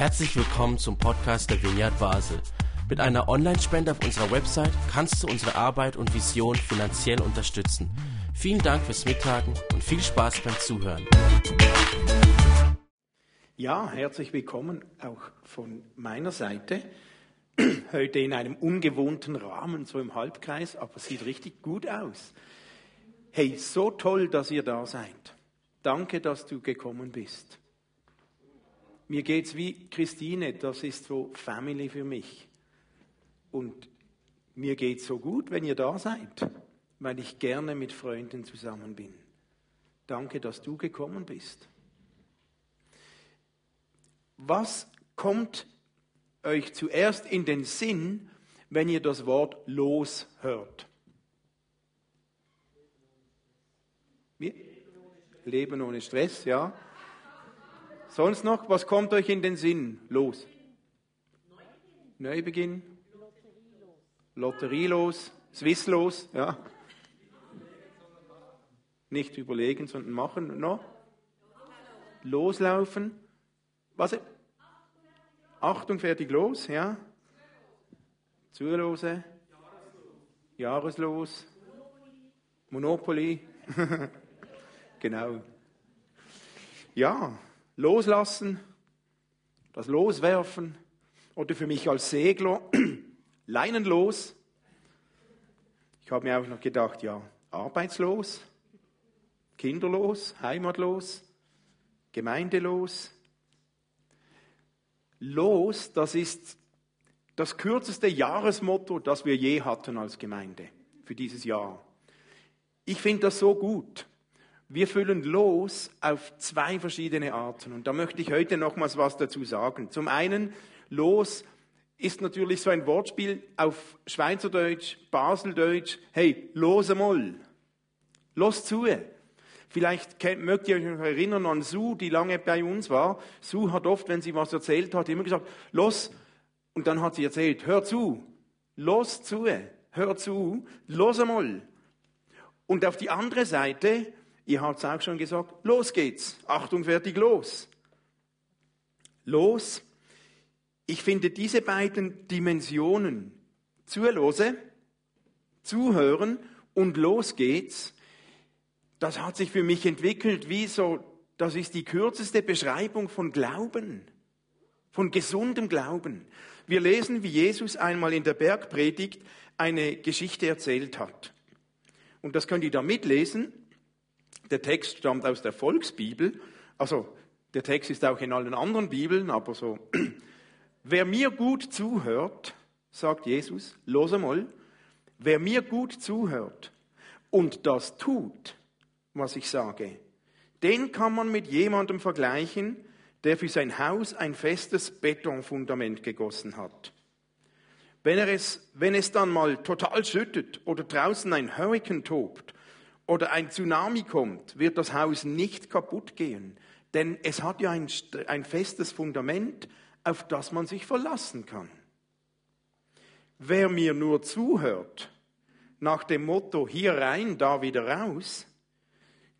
Herzlich willkommen zum Podcast der Vineyard Basel. Mit einer Online-Spende auf unserer Website kannst du unsere Arbeit und Vision finanziell unterstützen. Vielen Dank fürs Mittagen und viel Spaß beim Zuhören. Ja, herzlich willkommen auch von meiner Seite. Heute in einem ungewohnten Rahmen, so im Halbkreis, aber sieht richtig gut aus. Hey, so toll, dass ihr da seid. Danke, dass du gekommen bist. Mir geht's wie Christine, das ist so Family für mich. Und mir geht's so gut, wenn ihr da seid, weil ich gerne mit Freunden zusammen bin. Danke, dass du gekommen bist. Was kommt euch zuerst in den Sinn, wenn ihr das Wort los hört? Wie? Leben ohne Stress, ja. Sonst noch, was kommt euch in den Sinn? Los. Neubeginn. Lotterielos. Swisslos, ja. Nicht überlegen, sondern machen. Noch? Loslaufen. Was? Achtung, fertig, los, ja. Zulose. Jahreslos. Monopoly. genau. Ja, loslassen, das Loswerfen oder für mich als Segler leinenlos. Ich habe mir auch noch gedacht, ja, arbeitslos, kinderlos, heimatlos, gemeindelos. Los, das ist das kürzeste Jahresmotto, das wir je hatten als Gemeinde für dieses Jahr. Ich finde das so gut. Wir füllen los auf zwei verschiedene Arten. Und da möchte ich heute nochmals was dazu sagen. Zum einen, los ist natürlich so ein Wortspiel auf Schweizerdeutsch, Baseldeutsch. Hey, lose mal. Los zu. Vielleicht mögt ihr euch erinnern an Sue, die lange bei uns war. Sue hat oft, wenn sie was erzählt hat, immer gesagt, los. Und dann hat sie erzählt, hör zu. Los zu. Hör zu. Los einmal. Und auf die andere Seite, Ihr habt es auch schon gesagt, los geht's. Achtung, fertig, los. Los. Ich finde diese beiden Dimensionen, zuhören, zuhören und los geht's, das hat sich für mich entwickelt wie so, das ist die kürzeste Beschreibung von Glauben, von gesundem Glauben. Wir lesen, wie Jesus einmal in der Bergpredigt eine Geschichte erzählt hat. Und das könnt ihr da mitlesen. Der Text stammt aus der Volksbibel. Also der Text ist auch in allen anderen Bibeln, aber so. Wer mir gut zuhört, sagt Jesus, los einmal, wer mir gut zuhört und das tut, was ich sage, den kann man mit jemandem vergleichen, der für sein Haus ein festes Betonfundament gegossen hat. Wenn, er es, wenn es dann mal total schüttet oder draußen ein Hurrikan tobt oder ein Tsunami kommt, wird das Haus nicht kaputt gehen, denn es hat ja ein, ein festes Fundament, auf das man sich verlassen kann. Wer mir nur zuhört, nach dem Motto hier rein, da wieder raus,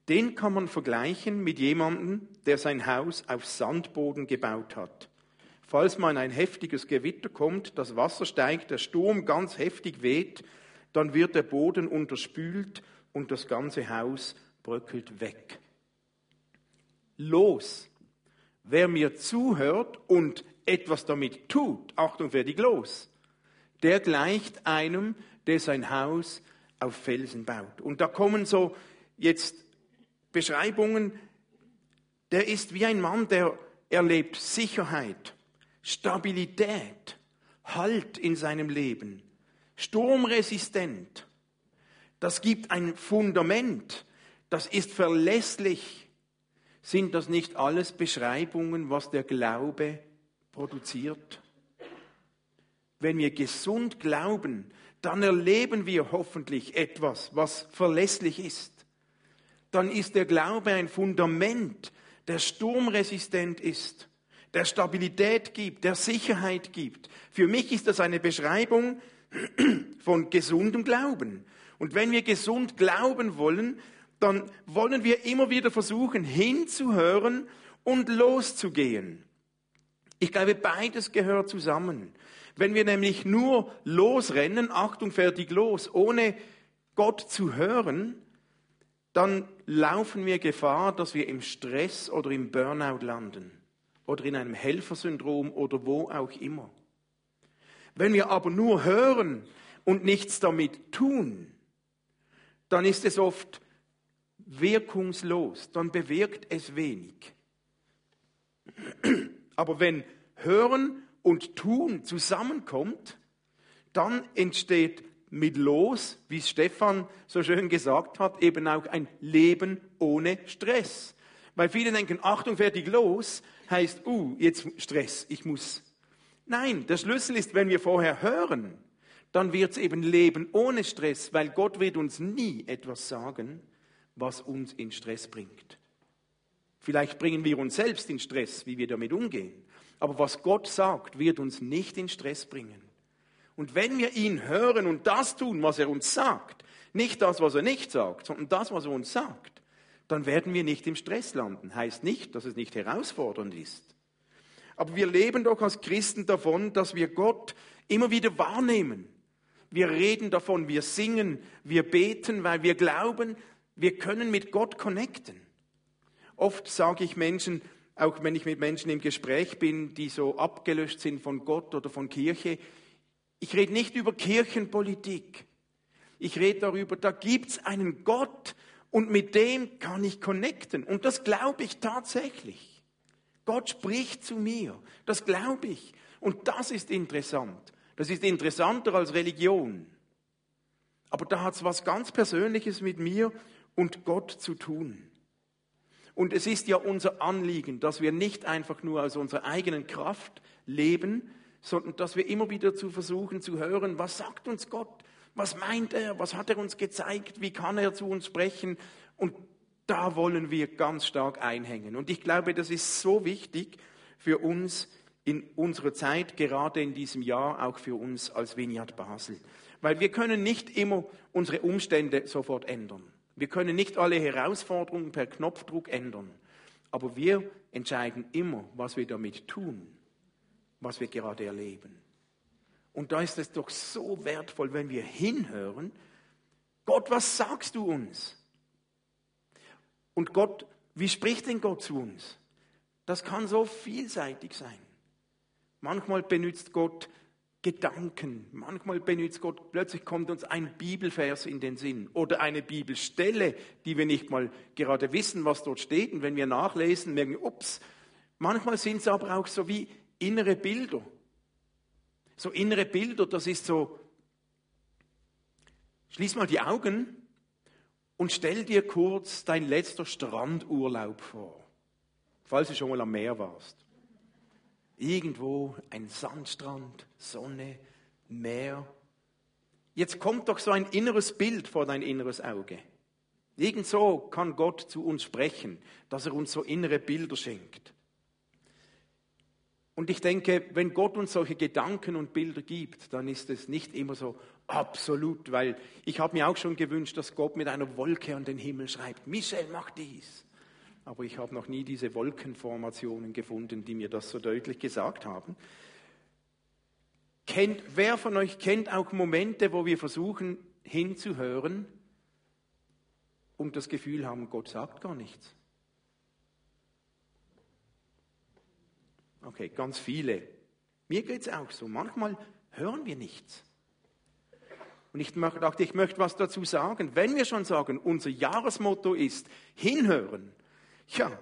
den kann man vergleichen mit jemandem, der sein Haus auf Sandboden gebaut hat. Falls man ein heftiges Gewitter kommt, das Wasser steigt, der Sturm ganz heftig weht, dann wird der Boden unterspült und das ganze Haus bröckelt weg. Los! Wer mir zuhört und etwas damit tut, Achtung, fertig, los, der gleicht einem, der sein Haus auf Felsen baut. Und da kommen so jetzt Beschreibungen, der ist wie ein Mann, der erlebt Sicherheit, Stabilität, Halt in seinem Leben, sturmresistent, das gibt ein Fundament, das ist verlässlich. Sind das nicht alles Beschreibungen, was der Glaube produziert? Wenn wir gesund glauben, dann erleben wir hoffentlich etwas, was verlässlich ist. Dann ist der Glaube ein Fundament, der sturmresistent ist, der Stabilität gibt, der Sicherheit gibt. Für mich ist das eine Beschreibung von gesundem Glauben. Und wenn wir gesund glauben wollen, dann wollen wir immer wieder versuchen, hinzuhören und loszugehen. Ich glaube, beides gehört zusammen. Wenn wir nämlich nur losrennen, Achtung, fertig, los, ohne Gott zu hören, dann laufen wir Gefahr, dass wir im Stress oder im Burnout landen oder in einem Helfersyndrom oder wo auch immer. Wenn wir aber nur hören und nichts damit tun, dann ist es oft wirkungslos, dann bewirkt es wenig. Aber wenn Hören und Tun zusammenkommt, dann entsteht mit Los, wie Stefan so schön gesagt hat, eben auch ein Leben ohne Stress. Weil viele denken, Achtung, fertig, los, heißt, uh, jetzt Stress, ich muss. Nein, der Schlüssel ist, wenn wir vorher hören, dann wird es eben Leben ohne Stress, weil Gott wird uns nie etwas sagen, was uns in Stress bringt. Vielleicht bringen wir uns selbst in Stress, wie wir damit umgehen. Aber was Gott sagt, wird uns nicht in Stress bringen. Und wenn wir ihn hören und das tun, was er uns sagt, nicht das, was er nicht sagt, sondern das, was er uns sagt, dann werden wir nicht im Stress landen. Heißt nicht, dass es nicht herausfordernd ist. Aber wir leben doch als Christen davon, dass wir Gott immer wieder wahrnehmen. Wir reden davon, wir singen, wir beten, weil wir glauben, wir können mit Gott connecten. Oft sage ich Menschen, auch wenn ich mit Menschen im Gespräch bin, die so abgelöscht sind von Gott oder von Kirche, ich rede nicht über Kirchenpolitik. Ich rede darüber, da gibt es einen Gott und mit dem kann ich connecten. Und das glaube ich tatsächlich. Gott spricht zu mir. Das glaube ich. Und das ist interessant. Das ist interessanter als Religion. Aber da hat es was ganz Persönliches mit mir und Gott zu tun. Und es ist ja unser Anliegen, dass wir nicht einfach nur aus unserer eigenen Kraft leben, sondern dass wir immer wieder zu versuchen zu hören, was sagt uns Gott? Was meint er? Was hat er uns gezeigt? Wie kann er zu uns sprechen? Und da wollen wir ganz stark einhängen. Und ich glaube, das ist so wichtig für uns in unserer Zeit, gerade in diesem Jahr, auch für uns als Vineyard Basel. Weil wir können nicht immer unsere Umstände sofort ändern. Wir können nicht alle Herausforderungen per Knopfdruck ändern. Aber wir entscheiden immer, was wir damit tun was wir gerade erleben. Und da ist es doch so wertvoll, wenn wir hinhören, Gott, was sagst du uns? Und Gott, wie spricht denn Gott zu uns? Das kann so vielseitig sein. Manchmal benutzt Gott Gedanken, manchmal benutzt Gott, plötzlich kommt uns ein Bibelvers in den Sinn oder eine Bibelstelle, die wir nicht mal gerade wissen, was dort steht. Und wenn wir nachlesen, merken wir, ups, manchmal sind es aber auch so wie innere Bilder. So innere Bilder, das ist so, schließ mal die Augen und stell dir kurz dein letzter Strandurlaub vor, falls du schon mal am Meer warst. Irgendwo ein Sandstrand, Sonne, Meer. Jetzt kommt doch so ein inneres Bild vor dein inneres Auge. Irgend so kann Gott zu uns sprechen, dass er uns so innere Bilder schenkt. Und ich denke, wenn Gott uns solche Gedanken und Bilder gibt, dann ist es nicht immer so absolut, weil ich habe mir auch schon gewünscht, dass Gott mit einer Wolke an den Himmel schreibt, Michel, mach dies. Aber ich habe noch nie diese Wolkenformationen gefunden, die mir das so deutlich gesagt haben. Kennt, wer von euch kennt auch Momente, wo wir versuchen hinzuhören und das Gefühl haben, Gott sagt gar nichts? Okay, ganz viele. Mir geht es auch so. Manchmal hören wir nichts. Und ich dachte, ich möchte was dazu sagen. Wenn wir schon sagen, unser Jahresmotto ist hinhören, ja,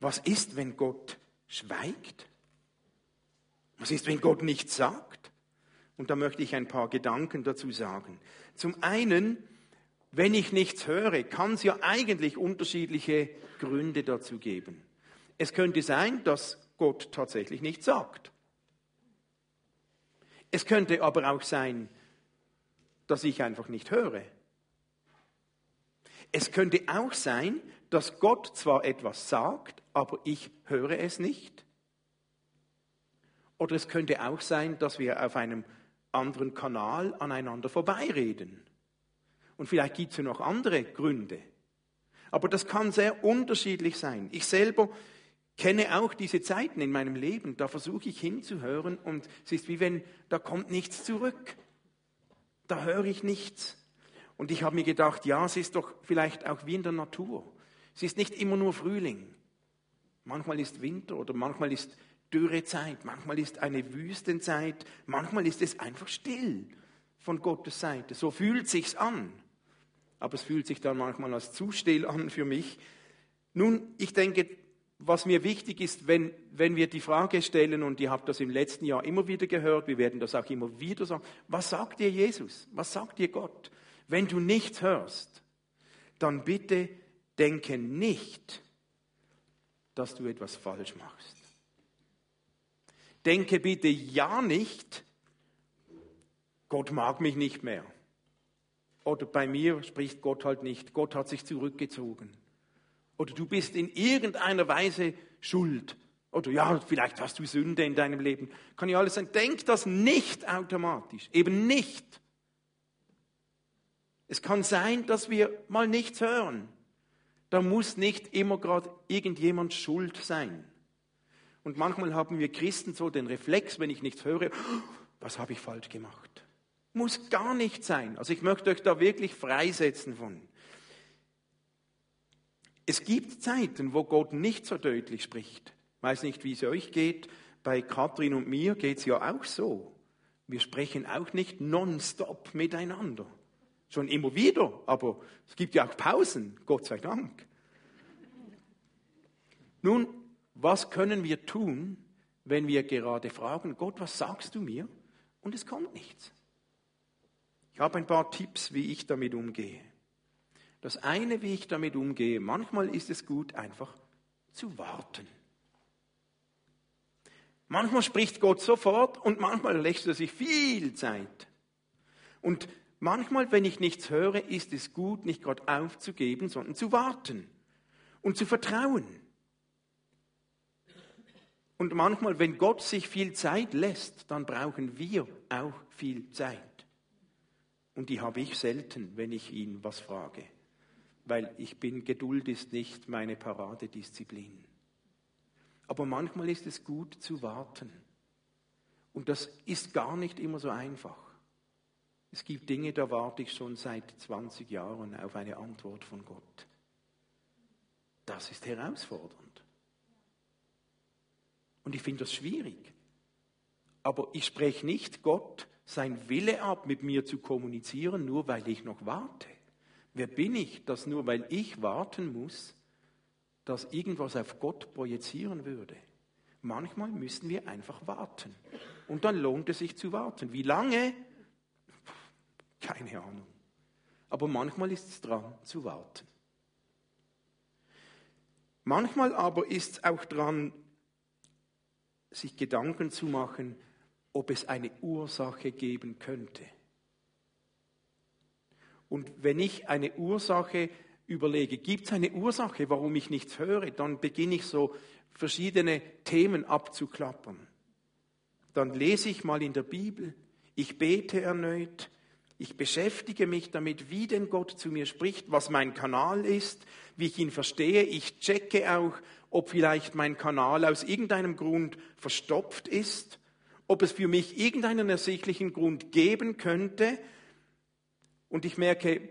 was ist, wenn Gott schweigt? Was ist, wenn Gott nichts sagt? Und da möchte ich ein paar Gedanken dazu sagen. Zum einen, wenn ich nichts höre, kann es ja eigentlich unterschiedliche Gründe dazu geben. Es könnte sein, dass Gott tatsächlich nicht sagt. Es könnte aber auch sein, dass ich einfach nicht höre. Es könnte auch sein, dass Gott zwar etwas sagt, aber ich höre es nicht. Oder es könnte auch sein, dass wir auf einem anderen Kanal aneinander vorbeireden. Und vielleicht gibt es ja noch andere Gründe. Aber das kann sehr unterschiedlich sein. Ich selber kenne auch diese Zeiten in meinem Leben, da versuche ich hinzuhören und es ist wie wenn, da kommt nichts zurück. Da höre ich nichts. Und ich habe mir gedacht, ja, es ist doch vielleicht auch wie in der Natur. Es ist nicht immer nur Frühling. Manchmal ist Winter oder manchmal ist Dürrezeit, manchmal ist eine Wüstenzeit, manchmal ist es einfach still von Gottes Seite. So fühlt sich's an. Aber es fühlt sich dann manchmal als zu still an für mich. Nun, ich denke, was mir wichtig ist, wenn, wenn wir die Frage stellen, und ihr habt das im letzten Jahr immer wieder gehört, wir werden das auch immer wieder sagen, was sagt dir Jesus? Was sagt dir Gott? Wenn du nichts hörst, dann bitte denke nicht, dass du etwas falsch machst. Denke bitte ja nicht, Gott mag mich nicht mehr. Oder bei mir spricht Gott halt nicht. Gott hat sich zurückgezogen. Oder du bist in irgendeiner Weise schuld. Oder ja, vielleicht hast du Sünde in deinem Leben. Kann ja alles sein. Denk das nicht automatisch. Eben nicht. Es kann sein, dass wir mal nichts hören. Da muss nicht immer gerade irgendjemand schuld sein. Und manchmal haben wir Christen so den Reflex, wenn ich nichts höre, was habe ich falsch gemacht? Muss gar nicht sein. Also ich möchte euch da wirklich freisetzen von. Es gibt Zeiten, wo Gott nicht so deutlich spricht. Ich weiß nicht, wie es euch geht. Bei Katrin und mir geht es ja auch so. Wir sprechen auch nicht nonstop miteinander. Schon immer wieder, aber es gibt ja auch Pausen, Gott sei Dank. Nun, was können wir tun, wenn wir gerade fragen, Gott, was sagst du mir? Und es kommt nichts. Ich habe ein paar Tipps, wie ich damit umgehe. Das eine, wie ich damit umgehe, manchmal ist es gut, einfach zu warten. Manchmal spricht Gott sofort und manchmal lässt er sich viel Zeit. Und manchmal, wenn ich nichts höre, ist es gut, nicht gerade aufzugeben, sondern zu warten und zu vertrauen. Und manchmal, wenn Gott sich viel Zeit lässt, dann brauchen wir auch viel Zeit. Und die habe ich selten, wenn ich ihn was frage. Weil ich bin, Geduld ist nicht meine Paradedisziplin. Aber manchmal ist es gut zu warten. Und das ist gar nicht immer so einfach. Es gibt Dinge, da warte ich schon seit 20 Jahren auf eine Antwort von Gott. Das ist herausfordernd. Und ich finde das schwierig. Aber ich spreche nicht Gott sein Wille ab, mit mir zu kommunizieren, nur weil ich noch warte. Wer bin ich, dass nur weil ich warten muss, dass irgendwas auf Gott projizieren würde? Manchmal müssen wir einfach warten. Und dann lohnt es sich zu warten. Wie lange? Keine Ahnung. Aber manchmal ist es dran zu warten. Manchmal aber ist es auch dran, sich Gedanken zu machen, ob es eine Ursache geben könnte. Und wenn ich eine Ursache überlege, gibt es eine Ursache, warum ich nichts höre, dann beginne ich so verschiedene Themen abzuklappern. Dann lese ich mal in der Bibel, ich bete erneut, ich beschäftige mich damit, wie denn Gott zu mir spricht, was mein Kanal ist, wie ich ihn verstehe. Ich checke auch, ob vielleicht mein Kanal aus irgendeinem Grund verstopft ist, ob es für mich irgendeinen ersichtlichen Grund geben könnte. Und ich merke,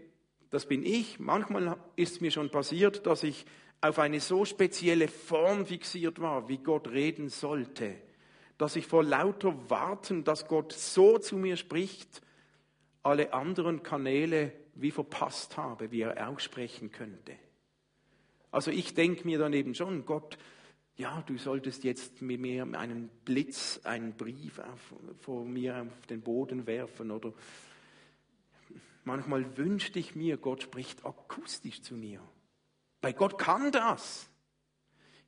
das bin ich. Manchmal ist es mir schon passiert, dass ich auf eine so spezielle Form fixiert war, wie Gott reden sollte, dass ich vor lauter Warten, dass Gott so zu mir spricht, alle anderen Kanäle wie verpasst habe, wie er aussprechen könnte. Also ich denke mir dann eben schon, Gott, ja, du solltest jetzt mit mir einen Blitz, einen Brief auf, vor mir auf den Boden werfen oder manchmal wünschte ich mir, Gott spricht akustisch zu mir. Bei Gott kann das.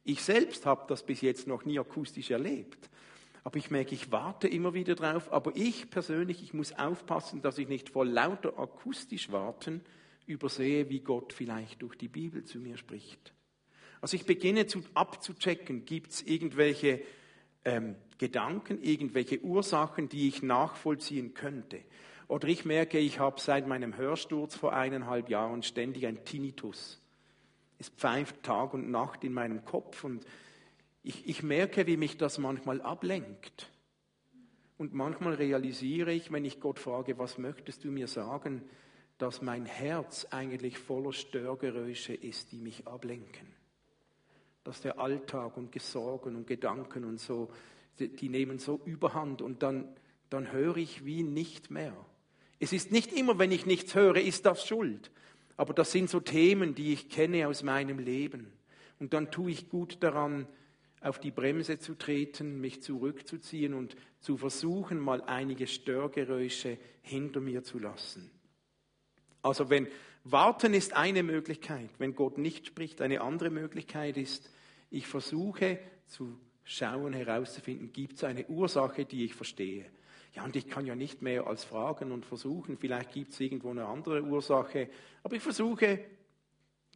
Ich selbst habe das bis jetzt noch nie akustisch erlebt. Aber ich merke, ich warte immer wieder drauf. Aber ich persönlich, ich muss aufpassen, dass ich nicht vor lauter akustisch warten übersehe, wie Gott vielleicht durch die Bibel zu mir spricht. Also ich beginne zu, abzuchecken, gibt es irgendwelche ähm, Gedanken, irgendwelche Ursachen, die ich nachvollziehen könnte. Oder ich merke, ich habe seit meinem Hörsturz vor eineinhalb Jahren ständig ein Tinnitus. Es pfeift Tag und Nacht in meinem Kopf und Ich, ich merke, wie mich das manchmal ablenkt. Und manchmal realisiere ich, wenn ich Gott frage, was möchtest du mir sagen, dass mein Herz eigentlich voller Störgeräusche ist, die mich ablenken. Dass der Alltag und Sorgen und Gedanken und so, die, die nehmen so überhand und dann, dann höre ich wie nicht mehr. Es ist nicht immer, wenn ich nichts höre, ist das Schuld. Aber das sind so Themen, die ich kenne aus meinem Leben. Und dann tue ich gut daran, auf die Bremse zu treten, mich zurückzuziehen und zu versuchen, mal einige Störgeräusche hinter mir zu lassen. Also wenn Warten ist eine Möglichkeit, wenn Gott nicht spricht, eine andere Möglichkeit ist, ich versuche zu schauen, herauszufinden, gibt es eine Ursache, die ich verstehe. Ja, und ich kann ja nicht mehr als fragen und versuchen, vielleicht gibt es irgendwo eine andere Ursache, aber ich versuche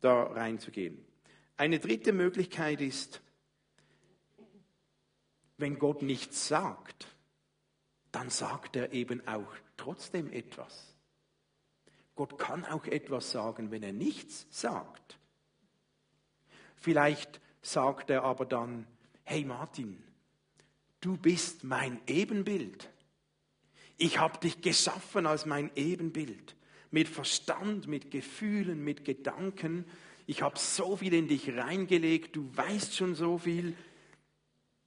da reinzugehen. Eine dritte Möglichkeit ist, wenn Gott nichts sagt, dann sagt er eben auch trotzdem etwas. Gott kann auch etwas sagen, wenn er nichts sagt. Vielleicht sagt er aber dann, hey Martin, du bist mein Ebenbild. Ich habe dich geschaffen als mein Ebenbild. Mit Verstand, mit Gefühlen, mit Gedanken. Ich habe so viel in dich reingelegt. Du weißt schon so viel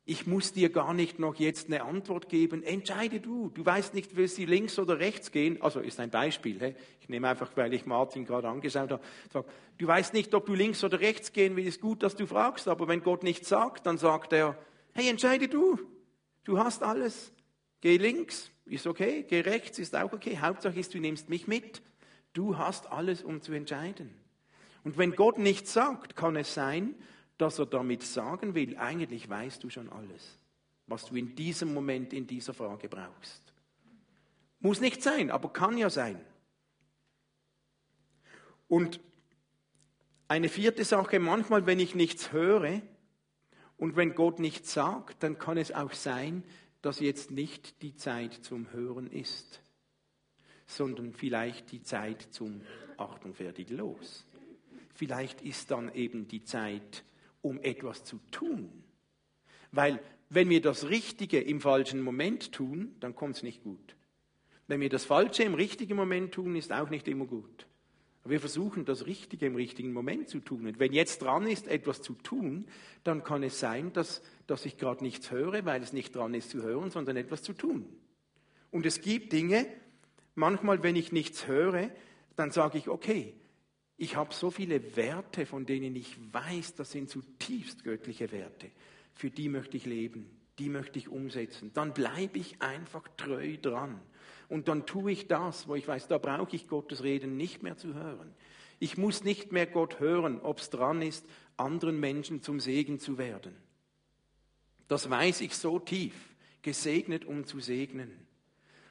ich muss dir gar nicht noch jetzt eine Antwort geben. Entscheide du. Du weißt nicht, will sie links oder rechts gehen. Also ist ein Beispiel. He? Ich nehme einfach, weil ich Martin gerade angeschaut habe. Du weißt nicht, ob du links oder rechts gehen willst. Gut, dass du fragst. Aber wenn Gott nichts sagt, dann sagt er, hey, entscheide du. Du hast alles. Geh links, ist okay. Geh rechts, ist auch okay. Hauptsache ist, du nimmst mich mit. Du hast alles, um zu entscheiden. Und wenn Gott nichts sagt, kann es sein, dass er damit sagen will, eigentlich weißt du schon alles, was du in diesem Moment in dieser Frage brauchst. Muss nicht sein, aber kann ja sein. Und eine vierte Sache, manchmal, wenn ich nichts höre und wenn Gott nichts sagt, dann kann es auch sein, dass jetzt nicht die Zeit zum Hören ist, sondern vielleicht die Zeit zum Achtung fertig los. Vielleicht ist dann eben die Zeit um etwas zu tun. Weil wenn wir das Richtige im falschen Moment tun, dann kommt es nicht gut. Wenn wir das Falsche im richtigen Moment tun, ist auch nicht immer gut. Wir versuchen, das Richtige im richtigen Moment zu tun. Und wenn jetzt dran ist, etwas zu tun, dann kann es sein, dass, dass ich gerade nichts höre, weil es nicht dran ist zu hören, sondern etwas zu tun. Und es gibt Dinge, manchmal, wenn ich nichts höre, dann sage ich, okay, ich habe so viele Werte, von denen ich weiß, das sind zutiefst göttliche Werte. Für die möchte ich leben, die möchte ich umsetzen. Dann bleibe ich einfach treu dran. Und dann tue ich das, wo ich weiß, da brauche ich Gottes Reden nicht mehr zu hören. Ich muss nicht mehr Gott hören, ob es dran ist, anderen Menschen zum Segen zu werden. Das weiß ich so tief, gesegnet, um zu segnen.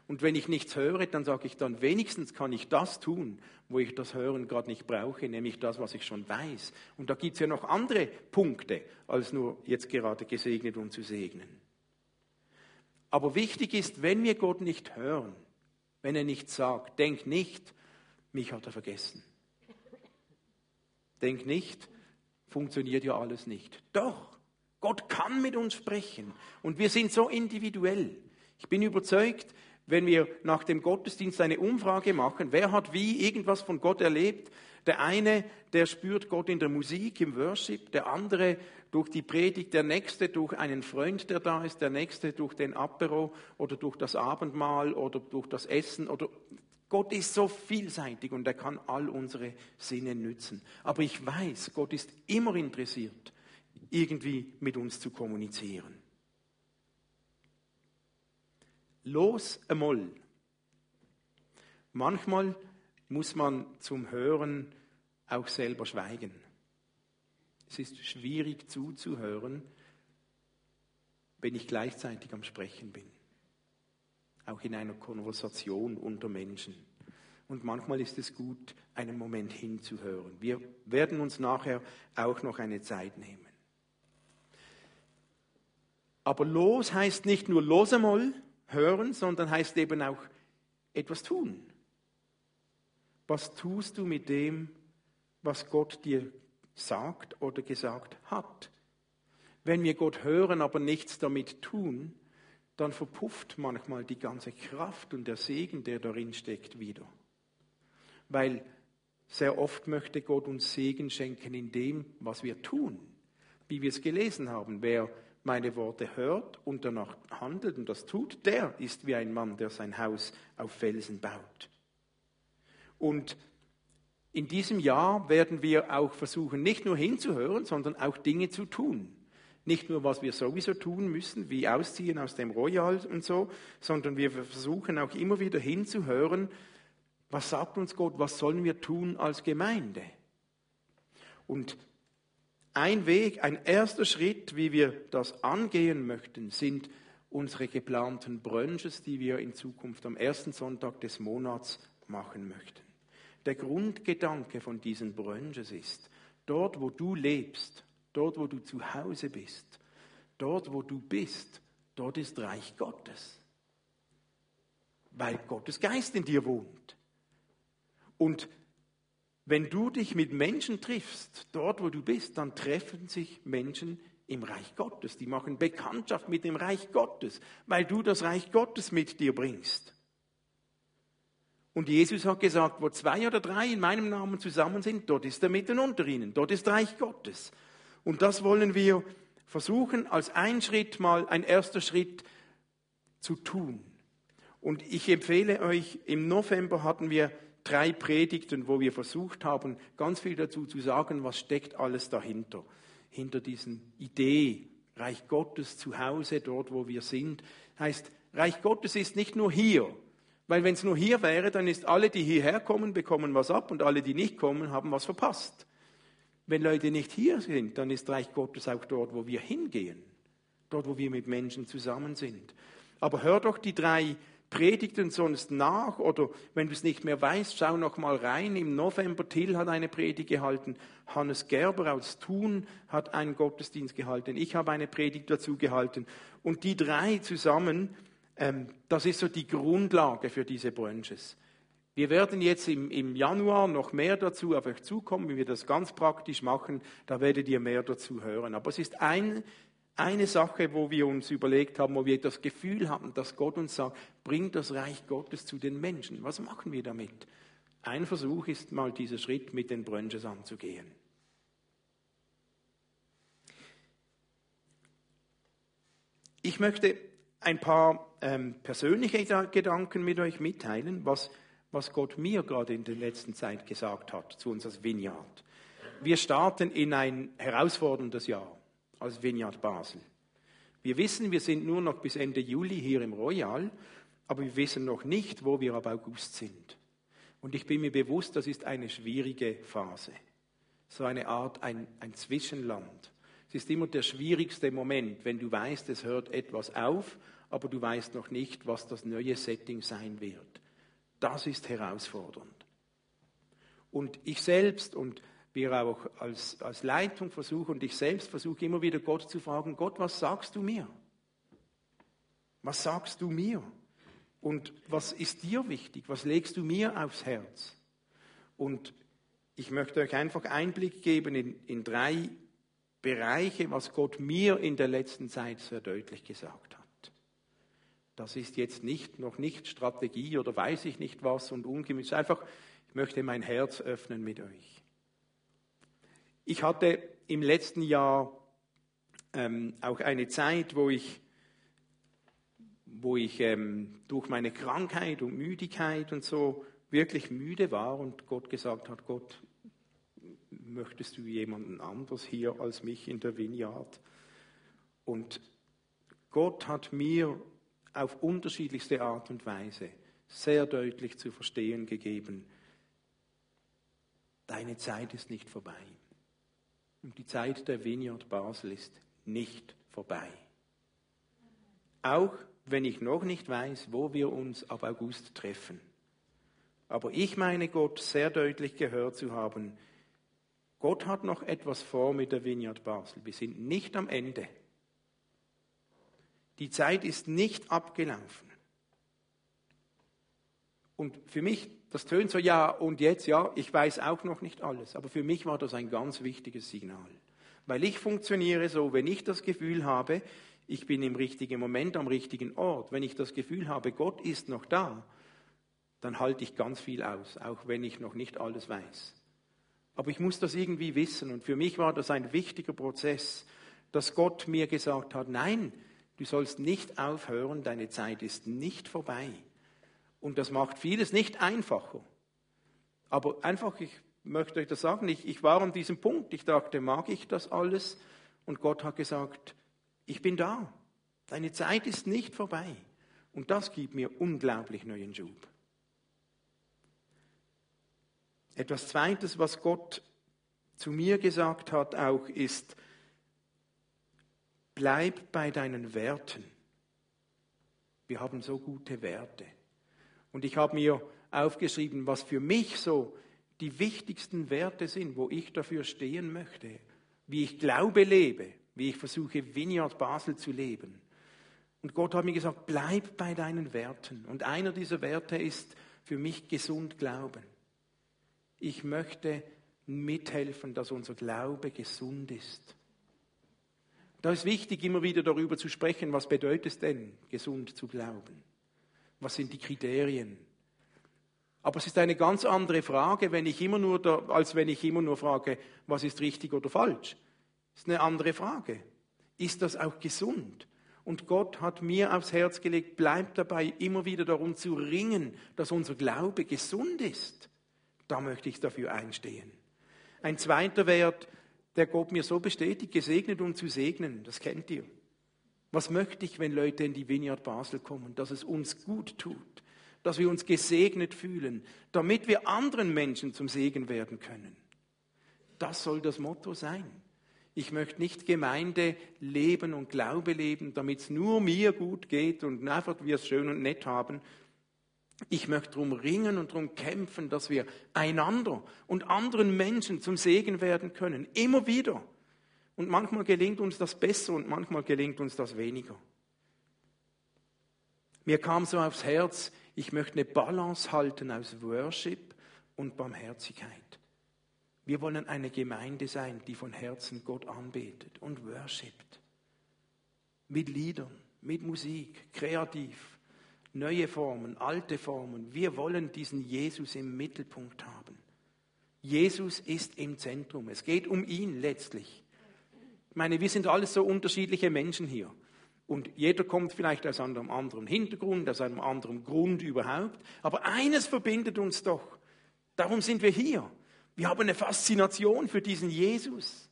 Und wenn ich nichts höre, dann sage ich dann, wenigstens kann ich das tun, wo ich das Hören gerade nicht brauche, nämlich das, was ich schon weiß. Und da gibt es ja noch andere Punkte, als nur jetzt gerade gesegnet und zu segnen. Aber wichtig ist, wenn wir Gott nicht hören, wenn er nichts sagt, denk nicht, mich hat er vergessen. Denk nicht, funktioniert ja alles nicht. Doch, Gott kann mit uns sprechen und wir sind so individuell. Ich bin überzeugt, wenn wir nach dem Gottesdienst eine Umfrage machen, wer hat wie irgendwas von Gott erlebt? Der eine, der spürt Gott in der Musik, im Worship, der andere durch die Predigt, der nächste durch einen Freund, der da ist, der nächste durch den Apero oder durch das Abendmahl oder durch das Essen oder Gott ist so vielseitig und er kann all unsere Sinne nützen. Aber ich weiß, Gott ist immer interessiert, irgendwie mit uns zu kommunizieren. Los einmal. Manchmal muss man zum Hören auch selber schweigen. Es ist schwierig zuzuhören, wenn ich gleichzeitig am Sprechen bin. Auch in einer Konversation unter Menschen. Und manchmal ist es gut, einen Moment hinzuhören. Wir werden uns nachher auch noch eine Zeit nehmen. Aber los heißt nicht nur los einmal, hören, sondern heißt eben auch etwas tun. Was tust du mit dem, was Gott dir sagt oder gesagt hat? Wenn wir Gott hören, aber nichts damit tun, dann verpufft manchmal die ganze Kraft und der Segen, der darin steckt, wieder. Weil sehr oft möchte Gott uns Segen schenken in dem, was wir tun. Wie wir es gelesen haben, wer meine Worte hört und danach handelt und das tut, der ist wie ein Mann, der sein Haus auf Felsen baut. Und in diesem Jahr werden wir auch versuchen, nicht nur hinzuhören, sondern auch Dinge zu tun. Nicht nur, was wir sowieso tun müssen, wie ausziehen aus dem Royal und so, sondern wir versuchen auch immer wieder hinzuhören, was sagt uns Gott, was sollen wir tun als Gemeinde? Und ein Weg, ein erster Schritt, wie wir das angehen möchten, sind unsere geplanten Brunches, die wir in Zukunft am ersten Sonntag des Monats machen möchten. Der Grundgedanke von diesen Brunches ist, dort wo du lebst, dort wo du zu Hause bist, dort wo du bist, dort ist Reich Gottes. Weil Gottes Geist in dir wohnt. Und wenn du dich mit Menschen triffst, dort wo du bist, dann treffen sich Menschen im Reich Gottes. Die machen Bekanntschaft mit dem Reich Gottes, weil du das Reich Gottes mit dir bringst. Und Jesus hat gesagt, wo zwei oder drei in meinem Namen zusammen sind, dort ist er mitten unter ihnen, dort ist Reich Gottes. Und das wollen wir versuchen, als ein Schritt mal, ein erster Schritt zu tun. Und ich empfehle euch, im November hatten wir drei Predigten, wo wir versucht haben, ganz viel dazu zu sagen, was steckt alles dahinter. Hinter diesen Idee, Reich Gottes zu Hause, dort wo wir sind. Heißt, Reich Gottes ist nicht nur hier. Weil wenn es nur hier wäre, dann ist alle, die hierher kommen, bekommen was ab und alle, die nicht kommen, haben was verpasst. Wenn Leute nicht hier sind, dann ist Reich Gottes auch dort, wo wir hingehen. Dort, wo wir mit Menschen zusammen sind. Aber hör doch die drei Predigten sonst nach oder wenn du es nicht mehr weißt, schau noch mal rein. Im November Till hat eine Predigt gehalten, Hannes Gerber aus Thun hat einen Gottesdienst gehalten, ich habe eine Predigt dazu gehalten und die drei zusammen, ähm, das ist so die Grundlage für diese Branches. Wir werden jetzt im, im Januar noch mehr dazu auf euch zukommen, wie wir das ganz praktisch machen. Da werdet ihr mehr dazu hören. Aber es ist ein eine Sache, wo wir uns überlegt haben, wo wir das Gefühl hatten, dass Gott uns sagt, bringt das Reich Gottes zu den Menschen. Was machen wir damit? Ein Versuch ist mal dieser Schritt mit den Brunches anzugehen. Ich möchte ein paar ähm, persönliche Gedanken mit euch mitteilen, was, was Gott mir gerade in der letzten Zeit gesagt hat zu uns als Vineyard. Wir starten in ein herausforderndes Jahr als Vineyard Basel. Wir wissen, wir sind nur noch bis Ende Juli hier im Royal, aber wir wissen noch nicht, wo wir ab August sind. Und ich bin mir bewusst, das ist eine schwierige Phase. So eine Art, ein, ein Zwischenland. Es ist immer der schwierigste Moment, wenn du weißt, es hört etwas auf, aber du weißt noch nicht, was das neue Setting sein wird. Das ist herausfordernd. Und ich selbst und wir auch als, als Leitung versuchen und ich selbst versuche immer wieder Gott zu fragen, Gott, was sagst du mir? Was sagst du mir? Und was ist dir wichtig? Was legst du mir aufs Herz? Und ich möchte euch einfach Einblick geben in, in drei Bereiche, was Gott mir in der letzten Zeit sehr deutlich gesagt hat. Das ist jetzt nicht, noch nicht Strategie oder weiß ich nicht was und ungemütlich. Einfach, ich möchte mein Herz öffnen mit euch. Ich hatte im letzten Jahr ähm, auch eine Zeit, wo ich, wo ich ähm, durch meine Krankheit und Müdigkeit und so wirklich müde war und Gott gesagt hat, Gott, möchtest du jemanden anders hier als mich in der Vineyard? Und Gott hat mir auf unterschiedlichste Art und Weise sehr deutlich zu verstehen gegeben, deine Zeit ist nicht vorbei. Und die Zeit der Vineyard Basel ist nicht vorbei. Auch wenn ich noch nicht weiß, wo wir uns ab August treffen. Aber ich meine Gott sehr deutlich gehört zu haben, Gott hat noch etwas vor mit der Vineyard Basel. Wir sind nicht am Ende. Die Zeit ist nicht abgelaufen. Und für mich das tönt so, ja, und jetzt, ja, ich weiß auch noch nicht alles. Aber für mich war das ein ganz wichtiges Signal. Weil ich funktioniere so, wenn ich das Gefühl habe, ich bin im richtigen Moment am richtigen Ort, wenn ich das Gefühl habe, Gott ist noch da, dann halte ich ganz viel aus, auch wenn ich noch nicht alles weiß. Aber ich muss das irgendwie wissen und für mich war das ein wichtiger Prozess, dass Gott mir gesagt hat, nein, du sollst nicht aufhören, deine Zeit ist nicht vorbei. Und das macht vieles nicht einfacher. Aber einfach, ich möchte euch das sagen, ich, ich war an diesem Punkt, ich dachte, mag ich das alles? Und Gott hat gesagt, ich bin da. Deine Zeit ist nicht vorbei. Und das gibt mir unglaublich neuen Schub. Etwas Zweites, was Gott zu mir gesagt hat, auch ist, bleib bei deinen Werten. Wir haben so gute Werte. Und ich habe mir aufgeschrieben, was für mich so die wichtigsten Werte sind, wo ich dafür stehen möchte, wie ich Glaube lebe, wie ich versuche, Vineyard Basel zu leben. Und Gott hat mir gesagt, bleib bei deinen Werten. Und einer dieser Werte ist für mich gesund Glauben. Ich möchte mithelfen, dass unser Glaube gesund ist. Da ist wichtig, immer wieder darüber zu sprechen, was bedeutet es denn, gesund zu glauben? Was sind die Kriterien? Aber es ist eine ganz andere Frage, wenn ich immer nur da, als wenn ich immer nur frage, was ist richtig oder falsch. Das ist eine andere Frage. Ist das auch gesund? Und Gott hat mir aufs Herz gelegt, bleibt dabei, immer wieder darum zu ringen, dass unser Glaube gesund ist. Da möchte ich dafür einstehen. Ein zweiter Wert, der Gott mir so bestätigt, gesegnet und zu segnen, das kennt ihr. Was möchte ich, wenn Leute in die Vineyard Basel kommen, dass es uns gut tut, dass wir uns gesegnet fühlen, damit wir anderen Menschen zum Segen werden können. Das soll das Motto sein. Ich möchte nicht Gemeinde leben und Glaube leben, damit es nur mir gut geht und einfach wir es schön und nett haben. Ich möchte darum ringen und darum kämpfen, dass wir einander und anderen Menschen zum Segen werden können. Immer wieder. Und manchmal gelingt uns das besser und manchmal gelingt uns das weniger. Mir kam so aufs Herz, ich möchte eine Balance halten aus Worship und Barmherzigkeit. Wir wollen eine Gemeinde sein, die von Herzen Gott anbetet und worshipt. Mit Liedern, mit Musik, kreativ, neue Formen, alte Formen. Wir wollen diesen Jesus im Mittelpunkt haben. Jesus ist im Zentrum. Es geht um ihn letztlich. Ich meine, wir sind alles so unterschiedliche Menschen hier. Und jeder kommt vielleicht aus einem anderen Hintergrund, aus einem anderen Grund überhaupt. Aber eines verbindet uns doch. Darum sind wir hier. Wir haben eine Faszination für diesen Jesus.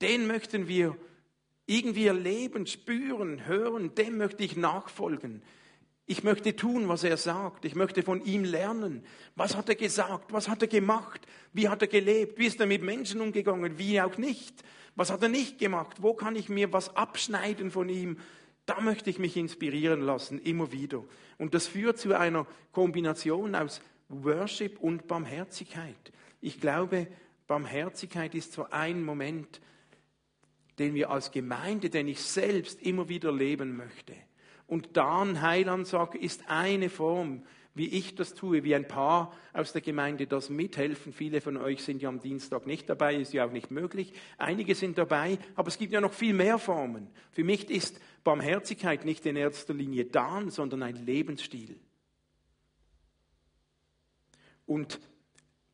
Den möchten wir irgendwie erleben, spüren, hören. Dem möchte ich nachfolgen. Ich möchte tun, was er sagt. Ich möchte von ihm lernen. Was hat er gesagt? Was hat er gemacht? Wie hat er gelebt? Wie ist er mit Menschen umgegangen? Wie auch nicht? Was hat er nicht gemacht? Wo kann ich mir was abschneiden von ihm? Da möchte ich mich inspirieren lassen, immer wieder. Und das führt zu einer Kombination aus Worship und Barmherzigkeit. Ich glaube, Barmherzigkeit ist so ein Moment, den wir als Gemeinde, den ich selbst immer wieder leben möchte. Und dann Heiland sagt, ist eine Form, wie ich das tue, wie ein paar aus der Gemeinde das mithelfen. Viele von euch sind ja am Dienstag nicht dabei, ist ja auch nicht möglich. Einige sind dabei, aber es gibt ja noch viel mehr Formen. Für mich ist Barmherzigkeit nicht in erster Linie Dan, sondern ein Lebensstil. Und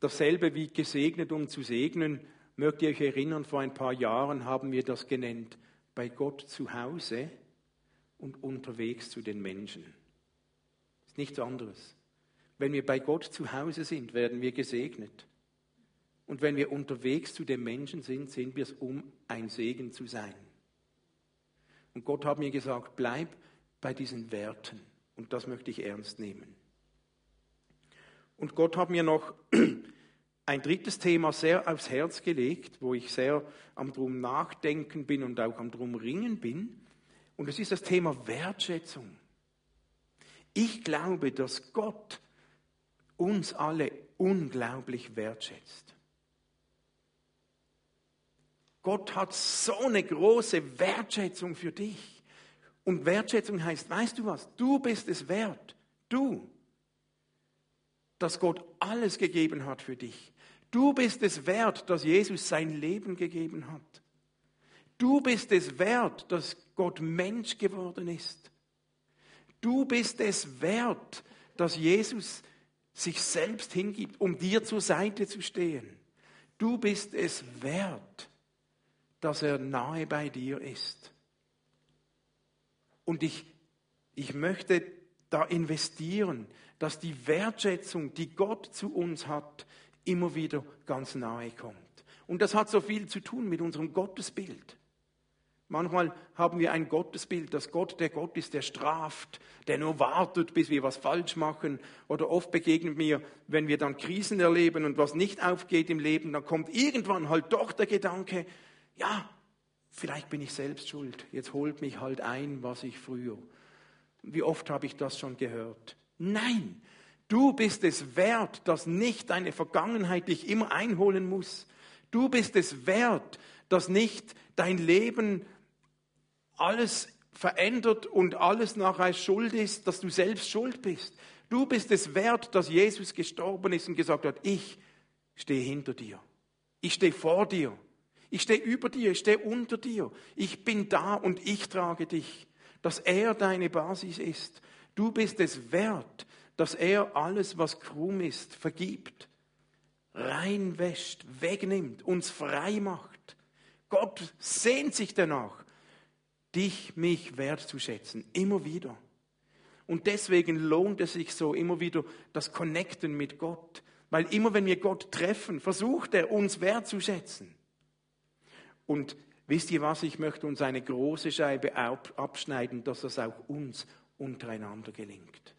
Dasselbe wie gesegnet, um zu segnen. Mögt ihr euch erinnern, vor ein paar Jahren haben wir das genannt, bei Gott zu Hause und unterwegs zu den Menschen. Das ist nichts anderes. Wenn wir bei Gott zu Hause sind, werden wir gesegnet. Und wenn wir unterwegs zu den Menschen sind, sind wir es, um ein Segen zu sein. Und Gott hat mir gesagt, bleib bei diesen Werten. Und das möchte ich ernst nehmen. Und Gott hat mir noch ein drittes Thema sehr aufs Herz gelegt, wo ich sehr am drum nachdenken bin und auch am drum ringen bin. Und es ist das Thema Wertschätzung. Ich glaube, dass Gott uns alle unglaublich wertschätzt. Gott hat so eine große Wertschätzung für dich. Und Wertschätzung heißt, weißt du was, du bist es wert. Du dass Gott alles gegeben hat für dich. Du bist es wert, dass Jesus sein Leben gegeben hat. Du bist es wert, dass Gott Mensch geworden ist. Du bist es wert, dass Jesus sich selbst hingibt, um dir zur Seite zu stehen. Du bist es wert, dass er nahe bei dir ist. Und ich, ich möchte da investieren, dass die Wertschätzung, die Gott zu uns hat, immer wieder ganz nahe kommt. Und das hat so viel zu tun mit unserem Gottesbild. Manchmal haben wir ein Gottesbild, dass Gott der Gott ist, der straft, der nur wartet, bis wir was falsch machen. Oder oft begegnet mir, wenn wir dann Krisen erleben und was nicht aufgeht im Leben, dann kommt irgendwann halt doch der Gedanke, ja, vielleicht bin ich selbst schuld. Jetzt holt mich halt ein, was ich früher. Wie oft habe ich das schon gehört? Nein, du bist es wert, dass nicht deine Vergangenheit dich immer einholen muss. Du bist es wert, dass nicht dein Leben alles verändert und alles nachher schuld ist, dass du selbst schuld bist. Du bist es wert, dass Jesus gestorben ist und gesagt hat, ich stehe hinter dir. Ich stehe vor dir. Ich stehe über dir. Ich stehe unter dir. Ich bin da und ich trage dich. Dass er deine Basis ist. Du bist es wert, dass er alles, was krumm ist, vergibt, reinwäscht, wegnimmt, uns frei macht. Gott sehnt sich danach, dich, mich wertzuschätzen, immer wieder. Und deswegen lohnt es sich so immer wieder das Connecten mit Gott. Weil immer wenn wir Gott treffen, versucht er uns wertzuschätzen. Und wisst ihr was, ich möchte uns eine große Scheibe abschneiden, dass das auch uns untereinander gelingt.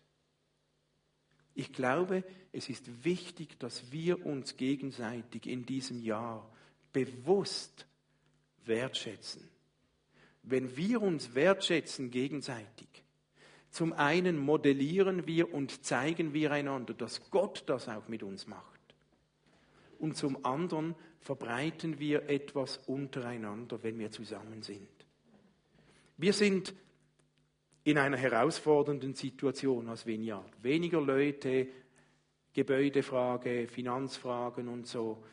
Ich glaube, es ist wichtig, dass wir uns gegenseitig in diesem Jahr bewusst wertschätzen wenn wir uns wertschätzen gegenseitig, zum einen modellieren wir und zeigen wir einander, dass Gott das auch mit uns macht. Und zum anderen verbreiten wir etwas untereinander, wenn wir zusammen sind. Wir sind in einer herausfordernden Situation als Vineyard. Weniger Leute, Gebäudefrage, Finanzfragen und so.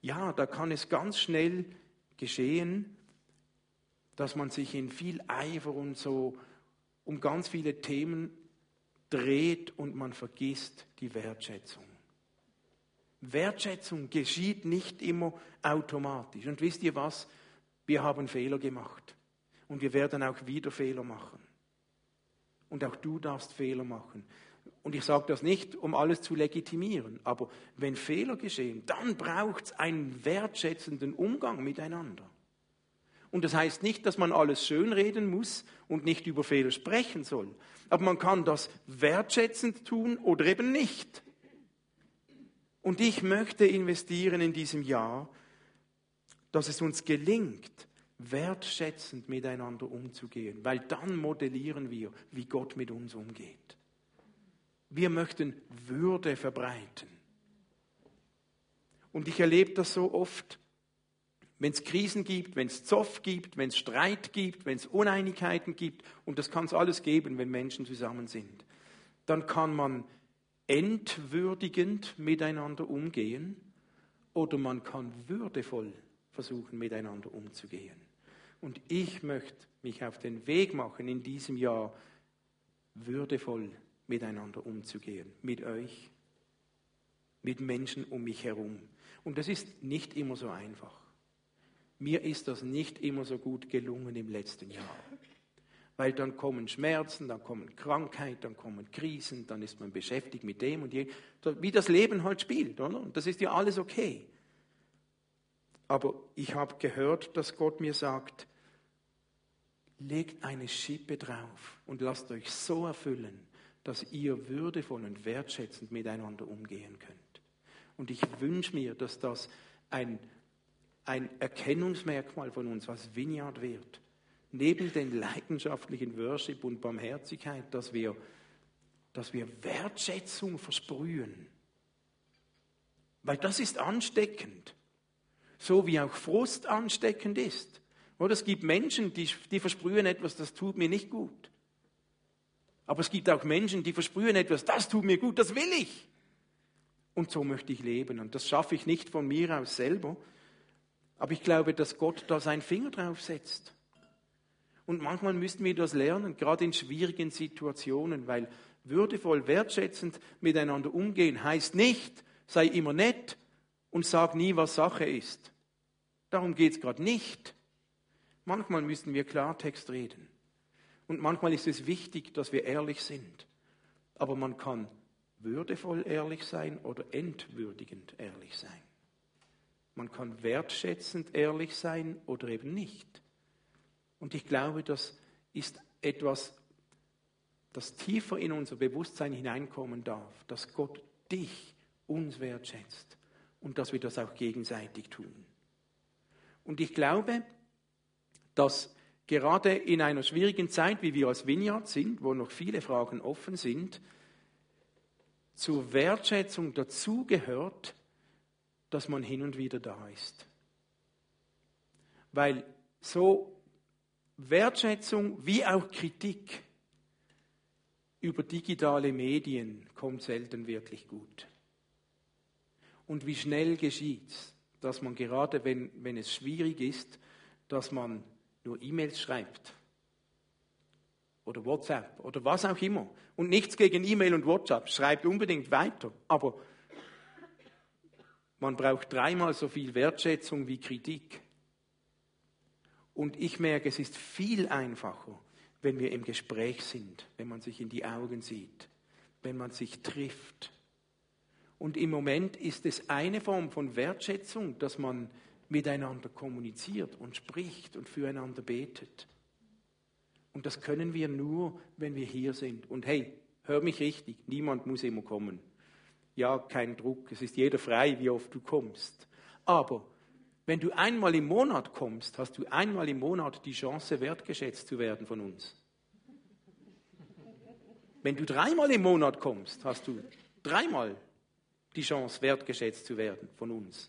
Ja, da kann es ganz schnell geschehen, dass man sich in viel Eifer und so um ganz viele Themen dreht und man vergisst die Wertschätzung. Wertschätzung geschieht nicht immer automatisch. Und wisst ihr was? Wir haben Fehler gemacht. Und wir werden auch wieder Fehler machen. Und auch du darfst Fehler machen. Und ich sage das nicht, um alles zu legitimieren, aber wenn Fehler geschehen, dann braucht es einen wertschätzenden Umgang miteinander. Und das heißt nicht, dass man alles schönreden muss und nicht über Fehler sprechen soll. Aber man kann das wertschätzend tun oder eben nicht. Und ich möchte investieren in diesem Jahr, dass es uns gelingt, wertschätzend miteinander umzugehen, weil dann modellieren wir, wie Gott mit uns umgeht. Wir möchten Würde verbreiten. Und ich erlebe das so oft, wenn es Krisen gibt, wenn es Zoff gibt, wenn es Streit gibt, wenn es Uneinigkeiten gibt, und das kann es alles geben, wenn Menschen zusammen sind, dann kann man entwürdigend miteinander umgehen oder man kann würdevoll versuchen, miteinander umzugehen. Und ich möchte mich auf den Weg machen, in diesem Jahr würdevoll miteinander umzugehen, mit euch, mit Menschen um mich herum. Und das ist nicht immer so einfach. Mir ist das nicht immer so gut gelungen im letzten Jahr. Weil dann kommen Schmerzen, dann kommen Krankheit, dann kommen Krisen, dann ist man beschäftigt mit dem und je, wie das Leben halt spielt, oder? Und das ist ja alles okay. Aber ich habe gehört, dass Gott mir sagt, legt eine Schippe drauf und lasst euch so erfüllen, dass ihr würdevoll und wertschätzend miteinander umgehen könnt. Und ich wünsche mir, dass das ein ein Erkennungsmerkmal von uns, was Vineyard wird. Neben den leidenschaftlichen Worship und Barmherzigkeit, dass wir, dass wir Wertschätzung versprühen. Weil das ist ansteckend. So wie auch Frust ansteckend ist. Oder es gibt Menschen, die, die versprühen etwas, das tut mir nicht gut. Aber es gibt auch Menschen, die versprühen etwas, das tut mir gut, das will ich. Und so möchte ich leben. Und das schaffe ich nicht von mir aus selber, Aber ich glaube, dass Gott da seinen Finger drauf setzt. Und manchmal müssten wir das lernen, gerade in schwierigen Situationen, weil würdevoll, wertschätzend miteinander umgehen heißt nicht, sei immer nett und sag nie, was Sache ist. Darum geht es gerade nicht. Manchmal müssen wir Klartext reden. Und manchmal ist es wichtig, dass wir ehrlich sind. Aber man kann würdevoll ehrlich sein oder entwürdigend ehrlich sein. Man kann wertschätzend ehrlich sein oder eben nicht. Und ich glaube, das ist etwas, das tiefer in unser Bewusstsein hineinkommen darf, dass Gott dich, uns wertschätzt und dass wir das auch gegenseitig tun. Und ich glaube, dass gerade in einer schwierigen Zeit, wie wir als Vineyard sind, wo noch viele Fragen offen sind, zur Wertschätzung dazugehört, dass man hin und wieder da ist. Weil so Wertschätzung wie auch Kritik über digitale Medien kommt selten wirklich gut. Und wie schnell geschieht es, dass man gerade, wenn, wenn es schwierig ist, dass man nur E-Mails schreibt oder WhatsApp oder was auch immer. Und nichts gegen E-Mail und WhatsApp, schreibt unbedingt weiter. Aber man braucht dreimal so viel Wertschätzung wie Kritik. Und ich merke, es ist viel einfacher, wenn wir im Gespräch sind, wenn man sich in die Augen sieht, wenn man sich trifft. Und im Moment ist es eine Form von Wertschätzung, dass man miteinander kommuniziert und spricht und füreinander betet. Und das können wir nur, wenn wir hier sind. Und hey, hör mich richtig, niemand muss immer kommen. Ja, kein Druck, es ist jeder frei, wie oft du kommst. Aber wenn du einmal im Monat kommst, hast du einmal im Monat die Chance, wertgeschätzt zu werden von uns. Wenn du dreimal im Monat kommst, hast du dreimal die Chance, wertgeschätzt zu werden von uns.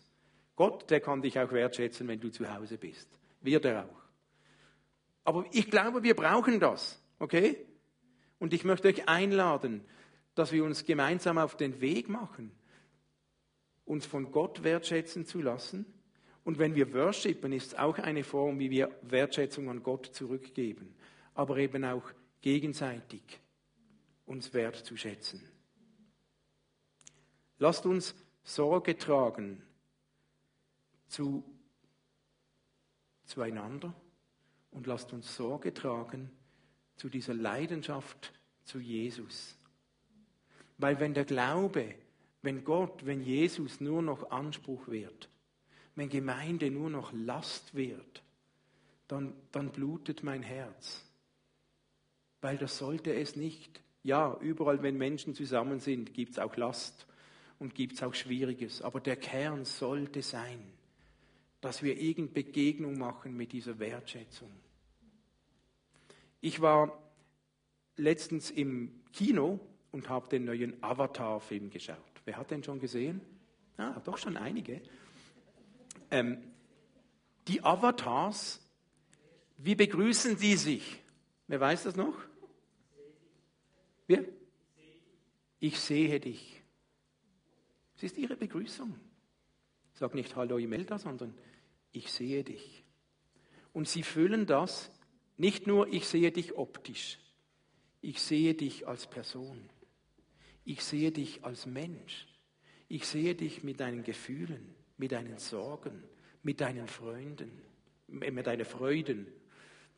Gott, der kann dich auch wertschätzen, wenn du zu Hause bist. Wird er auch. Aber ich glaube, wir brauchen das, okay? Und ich möchte euch einladen, dass wir uns gemeinsam auf den Weg machen, uns von Gott wertschätzen zu lassen. Und wenn wir worshipen, ist es auch eine Form, wie wir Wertschätzung an Gott zurückgeben, aber eben auch gegenseitig uns wertzuschätzen. Lasst uns Sorge tragen zu, zueinander und lasst uns Sorge tragen zu dieser Leidenschaft zu Jesus. Weil wenn der Glaube, wenn Gott, wenn Jesus nur noch Anspruch wird, wenn Gemeinde nur noch Last wird, dann, dann blutet mein Herz. Weil das sollte es nicht. Ja, überall, wenn Menschen zusammen sind, gibt es auch Last und gibt es auch Schwieriges. Aber der Kern sollte sein, dass wir irgendeine Begegnung machen mit dieser Wertschätzung. Ich war letztens im Kino und habe den neuen Avatar-Film geschaut. Wer hat den schon gesehen? Ah, doch schon einige. Ähm, die Avatars, wie begrüßen die sich? Wer weiß das noch? Wir? Ich sehe dich. Es ist ihre Begrüßung. Sag nicht Hallo Imelda, sondern ich sehe dich. Und sie füllen das nicht nur, ich sehe dich optisch, ich sehe dich als Person, ich sehe dich als Mensch, ich sehe dich mit deinen Gefühlen, mit deinen Sorgen, mit deinen Freunden, äh, mit deinen Freuden,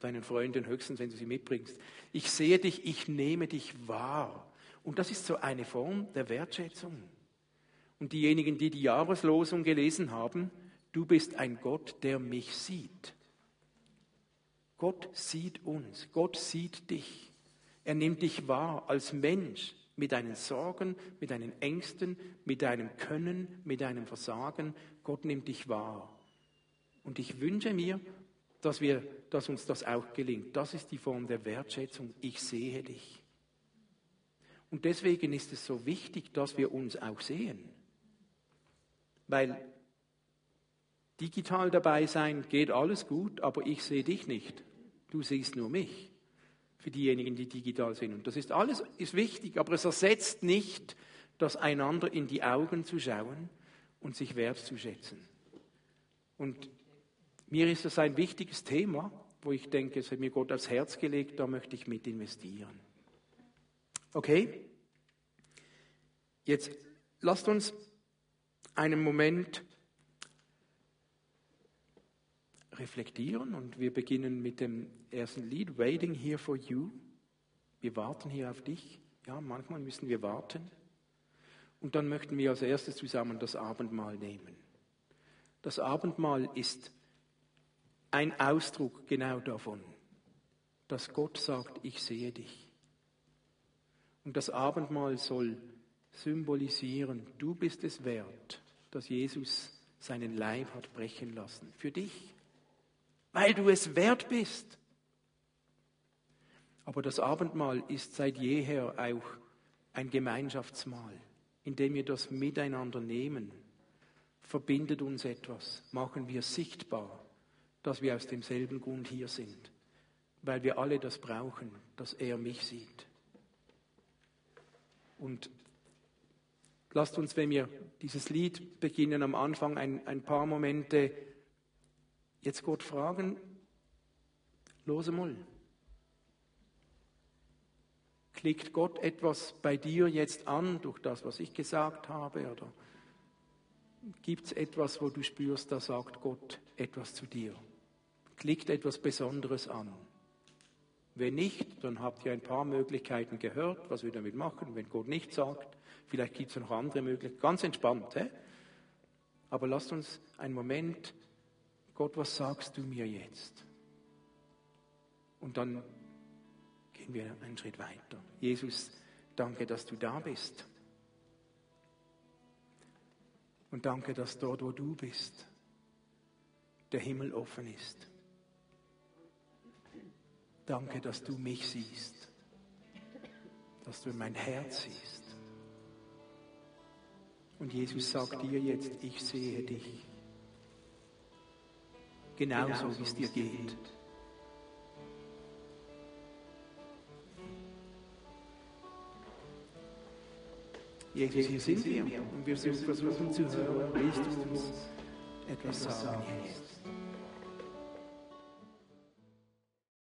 deinen Freunden höchstens, wenn du sie mitbringst. Ich sehe dich, ich nehme dich wahr. Und das ist so eine Form der Wertschätzung. Und diejenigen, die die Jahreslosung gelesen haben, du bist ein Gott, der mich sieht. Gott sieht uns, Gott sieht dich. Er nimmt dich wahr als Mensch mit deinen Sorgen, mit deinen Ängsten, mit deinem Können, mit deinem Versagen. Gott nimmt dich wahr. Und ich wünsche mir, dass, wir, dass uns das auch gelingt. Das ist die Form der Wertschätzung. Ich sehe dich. Und deswegen ist es so wichtig, dass wir uns auch sehen. Weil digital dabei sein geht alles gut, aber ich sehe dich nicht. Du siehst nur mich. Für diejenigen, die digital sind. Und das ist alles ist wichtig, aber es ersetzt nicht, das einander in die Augen zu schauen und sich wertzuschätzen. Und Mir ist das ein wichtiges Thema, wo ich denke, es hat mir Gott aufs Herz gelegt, da möchte ich mit investieren. Okay? Jetzt lasst uns einen Moment reflektieren und wir beginnen mit dem ersten Lied, Waiting Here for You. Wir warten hier auf dich. Ja, manchmal müssen wir warten. Und dann möchten wir als erstes zusammen das Abendmahl nehmen. Das Abendmahl ist ein Ausdruck genau davon, dass Gott sagt, ich sehe dich. Und das Abendmahl soll symbolisieren, du bist es wert, dass Jesus seinen Leib hat brechen lassen. Für dich. Weil du es wert bist. Aber das Abendmahl ist seit jeher auch ein Gemeinschaftsmahl, in dem wir das miteinander nehmen. Verbindet uns etwas, machen wir sichtbar, dass wir aus demselben Grund hier sind, weil wir alle das brauchen, dass er mich sieht. Und lasst uns, wenn wir dieses Lied beginnen, am Anfang ein, ein paar Momente jetzt Gott fragen, lose mal, Klickt Gott etwas bei dir jetzt an durch das, was ich gesagt habe? Oder gibt es etwas, wo du spürst, da sagt Gott etwas zu dir? Klickt etwas Besonderes an? Wenn nicht, dann habt ihr ein paar Möglichkeiten gehört, was wir damit machen. Wenn Gott nicht sagt, vielleicht gibt es noch andere Möglichkeiten. Ganz entspannt, hä? Aber lasst uns einen Moment, Gott, was sagst du mir jetzt? Und dann gehen wir einen Schritt weiter. Jesus, danke, dass du da bist. Und danke, dass dort, wo du bist, der Himmel offen ist. Danke, dass du mich siehst, dass du in mein Herz siehst. Und Jesus sagt dir jetzt, ich sehe dich. Genauso, wie es dir geht. Jesus, hier sind wir und wir versuchen zu hören, willst du uns etwas sagen jetzt?